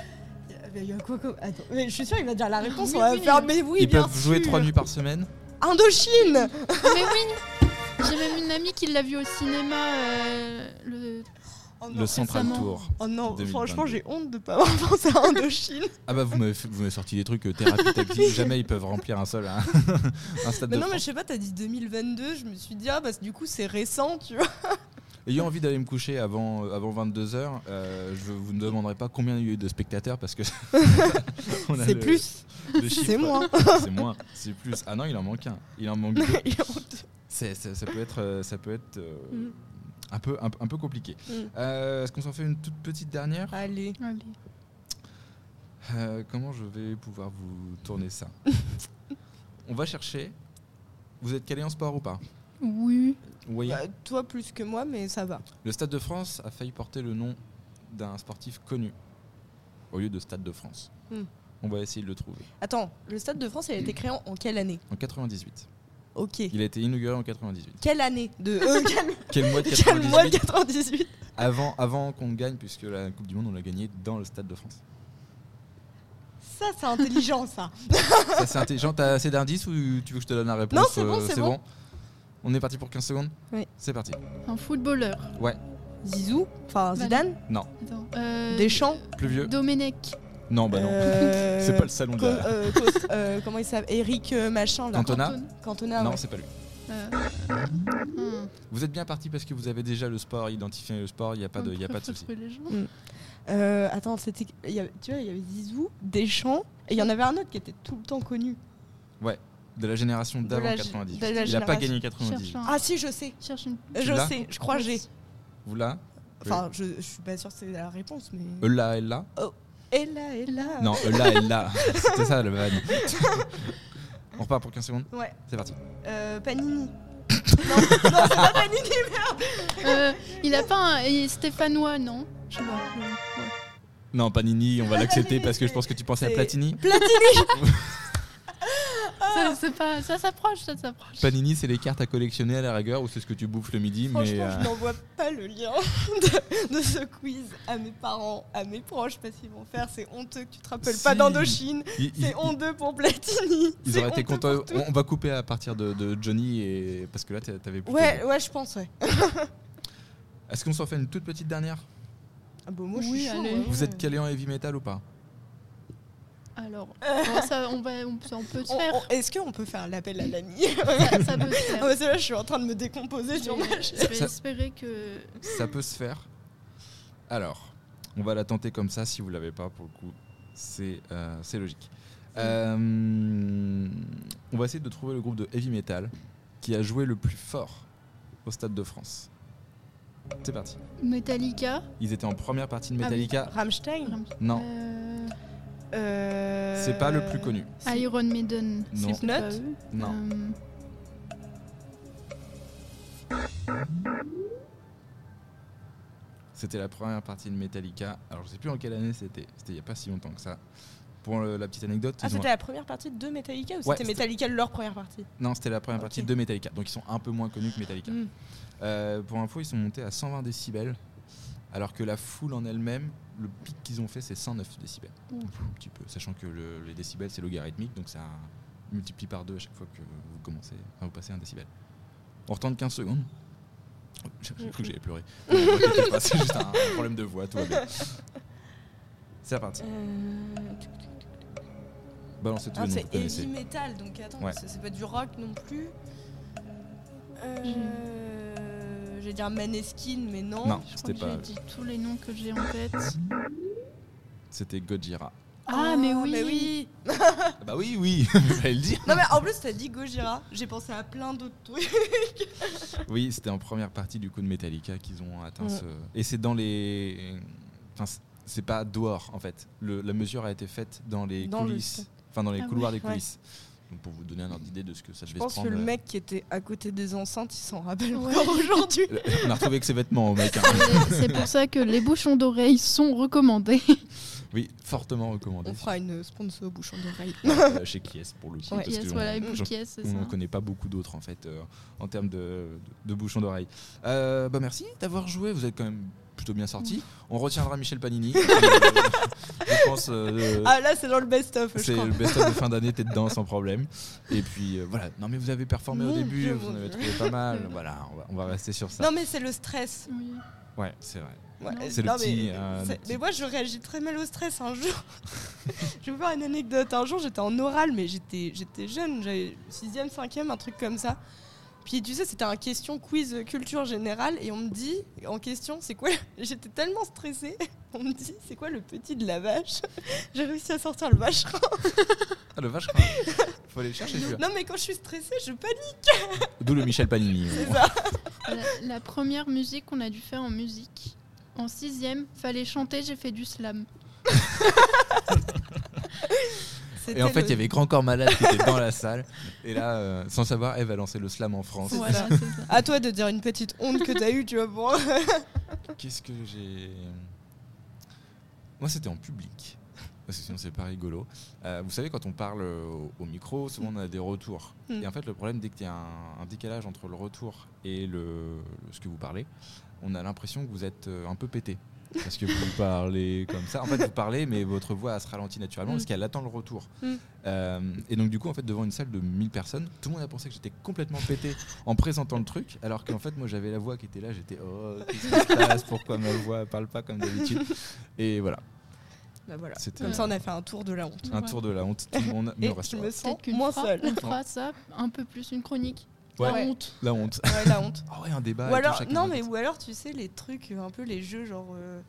Speaker 3: Il y a quoi comme. Attends, mais je suis sûre il va dire la réponse.
Speaker 2: Oui,
Speaker 3: on va
Speaker 2: oui.
Speaker 3: faire. Mais oui,
Speaker 1: Ils
Speaker 3: bien
Speaker 1: peuvent jouer trois nuits par semaine.
Speaker 3: Indochine
Speaker 2: Mais oui J'ai même une amie qui l'a vu au cinéma. euh, le...
Speaker 3: Oh non,
Speaker 1: Le Central
Speaker 2: récemment.
Speaker 1: Tour.
Speaker 3: Oh non,
Speaker 1: 2022.
Speaker 3: franchement, j'ai honte de pas avoir <laughs> pensé à Indochine.
Speaker 1: Ah bah vous m'avez fait- vous m'avez sorti des trucs euh, thérapie taxi. <laughs> Jamais ils peuvent remplir un seul un, un stade
Speaker 3: mais
Speaker 1: de
Speaker 3: non, mais je sais pas, t'as dit 2022, je me suis dit, ah bah du coup, c'est récent, tu vois.
Speaker 1: Ayant envie d'aller me coucher avant, euh, avant 22h, je vous ne demanderai pas combien il y a eu de spectateurs parce que <laughs>
Speaker 3: C'est plus, c'est moins. <laughs>
Speaker 1: c'est moins, c'est plus. Ah non, il en manque un. Il en manque <laughs> deux.
Speaker 3: A honte.
Speaker 1: C'est- c'est- ça peut être, euh, ça peut être euh,
Speaker 3: Mm.
Speaker 1: un, peu, un, un peu compliqué.
Speaker 3: Mm.
Speaker 1: Euh, Est-ce qu'on s'en fait une toute petite dernière?
Speaker 3: Allez.
Speaker 2: Allez.
Speaker 1: Euh, Comment je vais pouvoir vous tourner ça? On va chercher. Vous êtes calé en sport ou pas?
Speaker 2: Oui.
Speaker 1: Oui.
Speaker 3: Bah, toi plus que moi, mais ça va.
Speaker 1: Le Stade de France a failli porter le nom d'un sportif connu au lieu de Stade de France.
Speaker 3: Hmm.
Speaker 1: On va essayer de le trouver.
Speaker 3: Attends, le Stade de France, il a été créé en, quelle année?
Speaker 1: En 98.
Speaker 3: Ok.
Speaker 1: Il a été inauguré en 98.
Speaker 3: Quelle année? De euh, <laughs> quel,
Speaker 1: Quel mois de <laughs>
Speaker 3: quel mois de
Speaker 1: 98
Speaker 3: 98
Speaker 1: Avant, avant qu'on gagne, puisque la Coupe du Monde, on l'a gagnée dans le Stade de France.
Speaker 3: Ça, c'est intelligent, ça.
Speaker 1: Ça, c'est intelligent. T'as assez d'indices ou tu veux que je te donne la réponse
Speaker 3: Non, c'est bon,
Speaker 1: euh,
Speaker 3: c'est bon?
Speaker 1: On est parti pour 15 secondes
Speaker 3: Oui.
Speaker 1: C'est parti.
Speaker 2: Un footballeur.
Speaker 3: Zizou, enfin
Speaker 2: Bah,
Speaker 3: Zidane,
Speaker 1: Non.
Speaker 2: Attends. Euh,
Speaker 3: Deschamps,
Speaker 1: Plus vieux
Speaker 2: Domenech.
Speaker 1: Non, bah non.
Speaker 3: euh, <laughs>
Speaker 1: C'est pas le salon de la...
Speaker 3: euh, <laughs> euh, comment il s'appelle Eric euh, machin là.
Speaker 1: Cantona
Speaker 2: Anton-
Speaker 3: Cantona.
Speaker 1: Non,
Speaker 3: ouais.
Speaker 1: c'est pas lui.
Speaker 2: euh, hmm.
Speaker 1: Vous êtes bien parti parce que vous avez déjà le sport, identifié le sport, il n'y a pas de, il y a pas de souci.
Speaker 2: gens.
Speaker 3: Euh, attends, c'était, il y avait- tu vois, il y avait Zizou, Deschamps, et il y en avait un autre qui était tout le temps connu.
Speaker 1: De la génération d'avant
Speaker 3: la gé-
Speaker 1: 98.
Speaker 3: de la
Speaker 1: il n'a pas gagné 98.
Speaker 2: Cherche un-
Speaker 3: Ah si, je sais,
Speaker 2: Cherche une.
Speaker 3: je sais, je crois que j'ai.
Speaker 1: Vous là
Speaker 3: Enfin, je, je suis pas sûre que c'est la réponse, mais.
Speaker 1: Euh là, elle là
Speaker 3: Et là.
Speaker 1: Non, euh là, elle là. <laughs> C'était ça le vanne. On repart pour 15 secondes
Speaker 3: Ouais.
Speaker 1: C'est parti.
Speaker 3: Euh, Panini. <laughs> non, non, c'est pas Panini.
Speaker 2: Euh, il a pas un. Stéphanois, non? Je sais pas. ouais.
Speaker 1: Non, Panini, on va l'accepter parce que je pense que tu pensais à Platini.
Speaker 3: Platini. <laughs>
Speaker 2: Ça, c'est pas, ça s'approche, ça s'approche.
Speaker 1: Panini, c'est les cartes à collectionner à la rigueur ou c'est ce que tu bouffes le midi.
Speaker 3: Franchement,
Speaker 1: mais euh,
Speaker 3: je n'envoie pas le lien <laughs> de, de ce quiz à mes parents, à mes proches, parce qu'ils vont faire c'est honteux que tu te rappelles pas d'Indochine. C'est honteux pour Platini.
Speaker 1: ils auraient été contents. On, on va couper à partir de, de Johnny et parce que là, t'a- t'avais plus.
Speaker 3: Ouais, ouais, je pense, ouais.
Speaker 1: Est-ce qu'on s'en fait une toute petite dernière?
Speaker 3: Ah bah moi, je
Speaker 2: Oui,
Speaker 3: suis chaud,
Speaker 2: allez.
Speaker 3: ouais.
Speaker 1: Vous êtes calé en heavy metal ou pas?
Speaker 2: Alors, bon, ça, on, va, on, ça, on peut se
Speaker 3: On-
Speaker 2: faire.
Speaker 3: on- Est-ce qu'on peut faire l'appel à l'ami
Speaker 2: Ça, ça peut se faire. <laughs>
Speaker 3: Là, je suis en train de me décomposer sur ma
Speaker 2: Je vais, espérer que.
Speaker 1: Ça peut se faire. Alors, on va la tenter comme ça si vous l'avez pas pour le coup. C'est euh, logique. Euh, on va essayer de trouver le groupe de heavy metal qui a joué le plus fort au Stade de France. C'est parti.
Speaker 2: Metallica.
Speaker 1: Ils étaient en première partie de
Speaker 2: Ah.
Speaker 1: Metallica.
Speaker 3: Rammstein
Speaker 1: Non,
Speaker 2: euh,
Speaker 3: Euh,
Speaker 1: c'est pas le plus connu.
Speaker 3: Si-
Speaker 2: Iron Maiden.
Speaker 1: Non.
Speaker 3: Slipknot.
Speaker 1: Non.
Speaker 2: Euh,
Speaker 1: C'était la première partie de Metallica. Alors je sais plus en quelle année c'était. C'était il y a pas si longtemps que ça. Pour le- la petite anecdote,
Speaker 3: Ah,
Speaker 1: ils ont-
Speaker 3: c'était la première partie de Metallica ou
Speaker 1: Ouais,
Speaker 3: c'était
Speaker 1: c'était-
Speaker 3: Metallica leur première partie
Speaker 1: non, c'était la première
Speaker 3: Ok.
Speaker 1: partie de Metallica. Donc ils sont un peu moins connus que Metallica.
Speaker 3: Hmm.
Speaker 1: Euh, pour info, ils sont montés à 120 décibels, alors que la foule en elle-même, le pic qu'ils ont fait, c'est 109 décibels.
Speaker 2: Ouf.
Speaker 1: Un petit peu, sachant que le- les décibels, c'est logarithmique, donc ça multiplie par deux à chaque fois que vous commencez, enfin, vous passez un décibel. On retente 15 secondes. J'ai j'ai cru que inquiétez <laughs> pas, c'est juste un problème de voix, tout va bien. C'est reparti.
Speaker 3: Euh,
Speaker 1: Balancez tous
Speaker 3: ah, c'est heavy metal, donc attends,
Speaker 1: Ouais.
Speaker 3: c'est c'est pas du rock non plus. Euh, J'allais dire Maneskin, mais non.
Speaker 1: Non, c'était pas.
Speaker 2: j'ai dit tous les noms que j'ai en tête.
Speaker 1: C'était Gojira.
Speaker 2: Ah, mais oui.
Speaker 3: Mais oui.
Speaker 1: Ah Bah oui, oui, <laughs> j'allais le dire.
Speaker 3: Non mais en plus t'as dit Gojira, j'ai pensé à plein d'autres trucs. <laughs>
Speaker 1: Oui, c'était en première partie du coup de Metallica qu'ils ont atteint
Speaker 3: Ouais.
Speaker 1: ce. Et c'est dans les. Enfin, c'est- pas dehors en fait. Le- la mesure a été faite dans les
Speaker 3: Dans
Speaker 1: coulisses. Enfin, dans les
Speaker 2: Ah
Speaker 1: couloirs
Speaker 2: oui,
Speaker 1: des
Speaker 3: ouais.
Speaker 1: Donc, pour vous donner un ordre d'idée de ce que ça
Speaker 3: Je
Speaker 1: devait
Speaker 3: pense
Speaker 1: se
Speaker 3: que
Speaker 1: prendre.
Speaker 3: le mec qui était à côté des enceintes, il s'en rappelle
Speaker 2: Ouais.
Speaker 3: encore aujourd'hui. <laughs>
Speaker 1: On a retrouvé que ses vêtements au mec. hein.
Speaker 2: C'est pour ça que les bouchons d'oreilles sont recommandés.
Speaker 1: oui, fortement recommandé.
Speaker 3: On fera une sponsor au bouchon d'oreille. <laughs>
Speaker 1: Euh, chez Kies pour le coup.
Speaker 3: Ouais.
Speaker 2: Yes,
Speaker 1: que
Speaker 2: voilà,
Speaker 1: on- ne connaît pas beaucoup d'autres en fait euh, en termes de, de, de bouchons d'oreille. Euh, bah merci d'avoir joué, vous êtes quand même plutôt bien sorti. On retiendra Michel Panini. Euh, <laughs> je pense euh,
Speaker 3: Ah là c'est dans le best-of,
Speaker 1: c'est le best-of de fin d'année, t'es dedans sans problème. Et puis euh, voilà, non mais vous avez performé au début,
Speaker 3: Dieu,
Speaker 1: vous en avez trouvé pas mal. <laughs> Voilà, on va, on va rester sur ça.
Speaker 3: Non mais c'est le stress.
Speaker 2: Oui.
Speaker 1: Ouais, c'est vrai.
Speaker 3: Ouais,
Speaker 2: Non.
Speaker 1: C'est le
Speaker 3: non,
Speaker 1: petit,
Speaker 3: mais,
Speaker 1: euh,
Speaker 3: c'est-
Speaker 1: le petit-
Speaker 3: mais moi je réagis très mal au stress un jour. <laughs> je vais vous faire une anecdote. Un jour j'étais en oral mais j'étais j'étais jeune, j'avais 6ème, 5ème, un truc comme ça. Puis tu sais, c'était un question quiz culture générale et on me dit en question, c'est quoi <laughs> J'étais tellement stressée. <laughs> On me dit, c'est quoi le petit de la vache? <laughs> J'ai réussi à sortir le vacherin.
Speaker 1: Ah le vache Faut aller le chercher celui-là.
Speaker 3: Non mais quand je suis stressée, je panique.
Speaker 1: D'où le Michel Panini.
Speaker 3: C'est ça.
Speaker 2: La, la première musique qu'on a dû faire en musique, en sixième, fallait chanter, j'ai fait du slam.
Speaker 1: Et en fait, il y avait Grand Corps Malade qui était dans la salle. Et là, euh, sans savoir, Eve a lancé le slam en France.
Speaker 2: Voilà,
Speaker 3: ça. À toi de dire une petite honte que t'as eue, tu vois, pour. <laughs>
Speaker 1: Qu'est-ce que j'ai. Moi, c'était en public. Parce que sinon, c'est pas rigolo. Euh, vous savez, quand on parle au, au micro, souvent on a des retours.
Speaker 3: Mm.
Speaker 1: Et en fait, le problème, dès qu'il y a un, un décalage entre le retour et le, ce que vous parlez, on a l'impression que vous êtes euh, un peu pété. Parce que vous parlez comme ça. En fait, vous parlez, mais votre voix elle se ralentit naturellement
Speaker 3: Mm.
Speaker 1: parce qu'elle attend le retour.
Speaker 3: Mm.
Speaker 1: Euh, et donc, du coup, en fait, devant une salle de 1000 personnes, tout le monde a pensé que j'étais complètement pété en présentant le truc. Alors qu'en fait, moi, j'avais la voix qui était là. J'étais, oh, qu'est-ce qui se passe? Pourquoi ma voix elle parle pas comme d'habitude? Et voilà,
Speaker 3: Bah voilà. Comme ça, on a fait un tour de la honte.
Speaker 1: un
Speaker 2: Ouais.
Speaker 1: tour de la honte. Tout le monde me
Speaker 3: Et je me sens moins seule.
Speaker 2: on fera ça un peu plus, une chronique.
Speaker 1: Ouais.
Speaker 2: La honte.
Speaker 1: La honte.
Speaker 3: Ouais, la honte. <laughs>
Speaker 1: Ah ouais, un débat.
Speaker 3: ou alors, non, mais ou alors, tu sais, les trucs, un peu les jeux, genre. euh,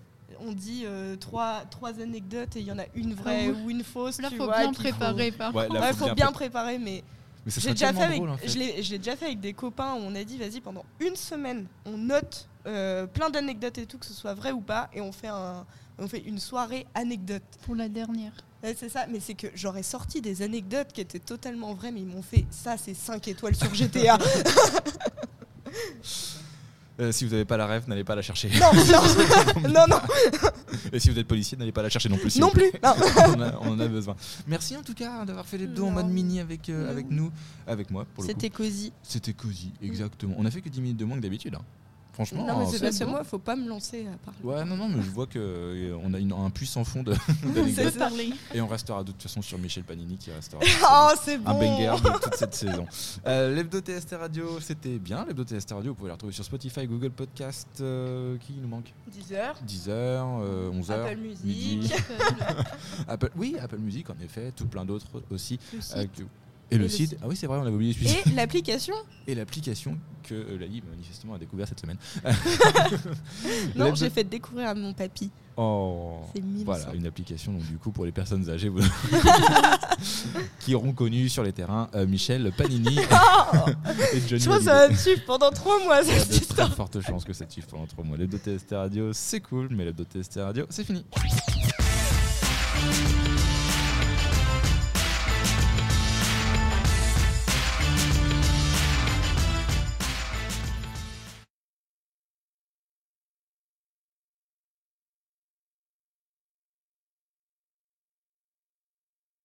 Speaker 3: on dit euh, trois, trois anecdotes et il y en a une vraie
Speaker 2: Ah oui.
Speaker 3: ou une fausse.
Speaker 2: Là,
Speaker 3: tu
Speaker 2: faut
Speaker 3: vois,
Speaker 2: bien
Speaker 3: faut-
Speaker 2: préparer par
Speaker 1: Ouais,
Speaker 2: contre.
Speaker 1: là,
Speaker 3: Ouais,
Speaker 1: faut
Speaker 3: faut
Speaker 1: bien
Speaker 3: bien
Speaker 1: pré-
Speaker 3: préparer, mais j'ai déjà, fait avec,
Speaker 1: drôle, en fait.
Speaker 3: je l'ai je l'ai déjà fait avec des copains où on a dit, vas-y, pendant une semaine, on note euh, plein d'anecdotes et tout, que ce soit vrai ou pas, et on fait, un, on fait une soirée anecdote.
Speaker 2: Pour la dernière.
Speaker 3: Ouais, c'est ça, mais c'est que j'aurais sorti des anecdotes qui étaient totalement vraies, mais ils m'ont fait ça, c'est 5 étoiles sur GTA. <laughs>
Speaker 1: Euh, si vous n'avez pas la ref, n'allez pas la chercher.
Speaker 3: Non, non, <laughs> non, non,
Speaker 1: Et si vous êtes policier, n'allez pas la chercher non plus.
Speaker 3: non plus. Non. <laughs>
Speaker 1: on, a, on en a besoin. Merci en tout cas d'avoir fait les deux en mode mini avec, euh, avec nous, avec moi.
Speaker 3: C'était cosy.
Speaker 1: C'était cosy, exactement. On a fait que 10 minutes de moins que d'habitude. hein. Franchement.
Speaker 3: Non, mais
Speaker 1: euh,
Speaker 3: c'est parce que moi, faut pas me lancer à parler.
Speaker 1: Ouais, non, non, mais je vois qu'on a une- un puissant fond de- <laughs>
Speaker 2: parler.
Speaker 1: Et on restera de toute façon sur Michel Panini qui restera. <laughs>
Speaker 3: Oh, c'est bon.
Speaker 1: un banger de toute cette saison. Euh, L'Hebdo TST Radio, c'était bien. L'Hebdo TST Radio, vous pouvez la retrouver sur Spotify, Google Podcast. euh, qui nous manque
Speaker 3: 10 heures.
Speaker 1: 10h, euh, 11h.
Speaker 3: Apple
Speaker 1: midi.
Speaker 3: Music. <laughs>
Speaker 1: Apple, oui, Apple Music, en effet. Tout plein d'autres aussi.
Speaker 2: Le site.
Speaker 1: euh, que- et, le
Speaker 3: le
Speaker 1: site.
Speaker 3: site.
Speaker 1: Ah oui, c'est vrai, on avait oublié celui-ci.
Speaker 3: Et l'application
Speaker 1: Et l'application que Lali, manifestement, a découvert cette semaine. <laughs>
Speaker 3: Non, j'ai fait découvrir à mon papy.
Speaker 1: Oh. Voilà, une application donc du coup pour les personnes âgées <laughs> qui auront connu sur les terrains euh, Michel Panini <laughs> et Johnny
Speaker 3: Je pense que ça va suivre pendant 3 mois
Speaker 1: Il y a
Speaker 3: cette
Speaker 1: de très
Speaker 3: histoire.
Speaker 1: fortes chances que ça te suive pendant 3 mois. L'hebdo TST Radio, c'est cool, mais l'hebdo TST Radio, c'est fini.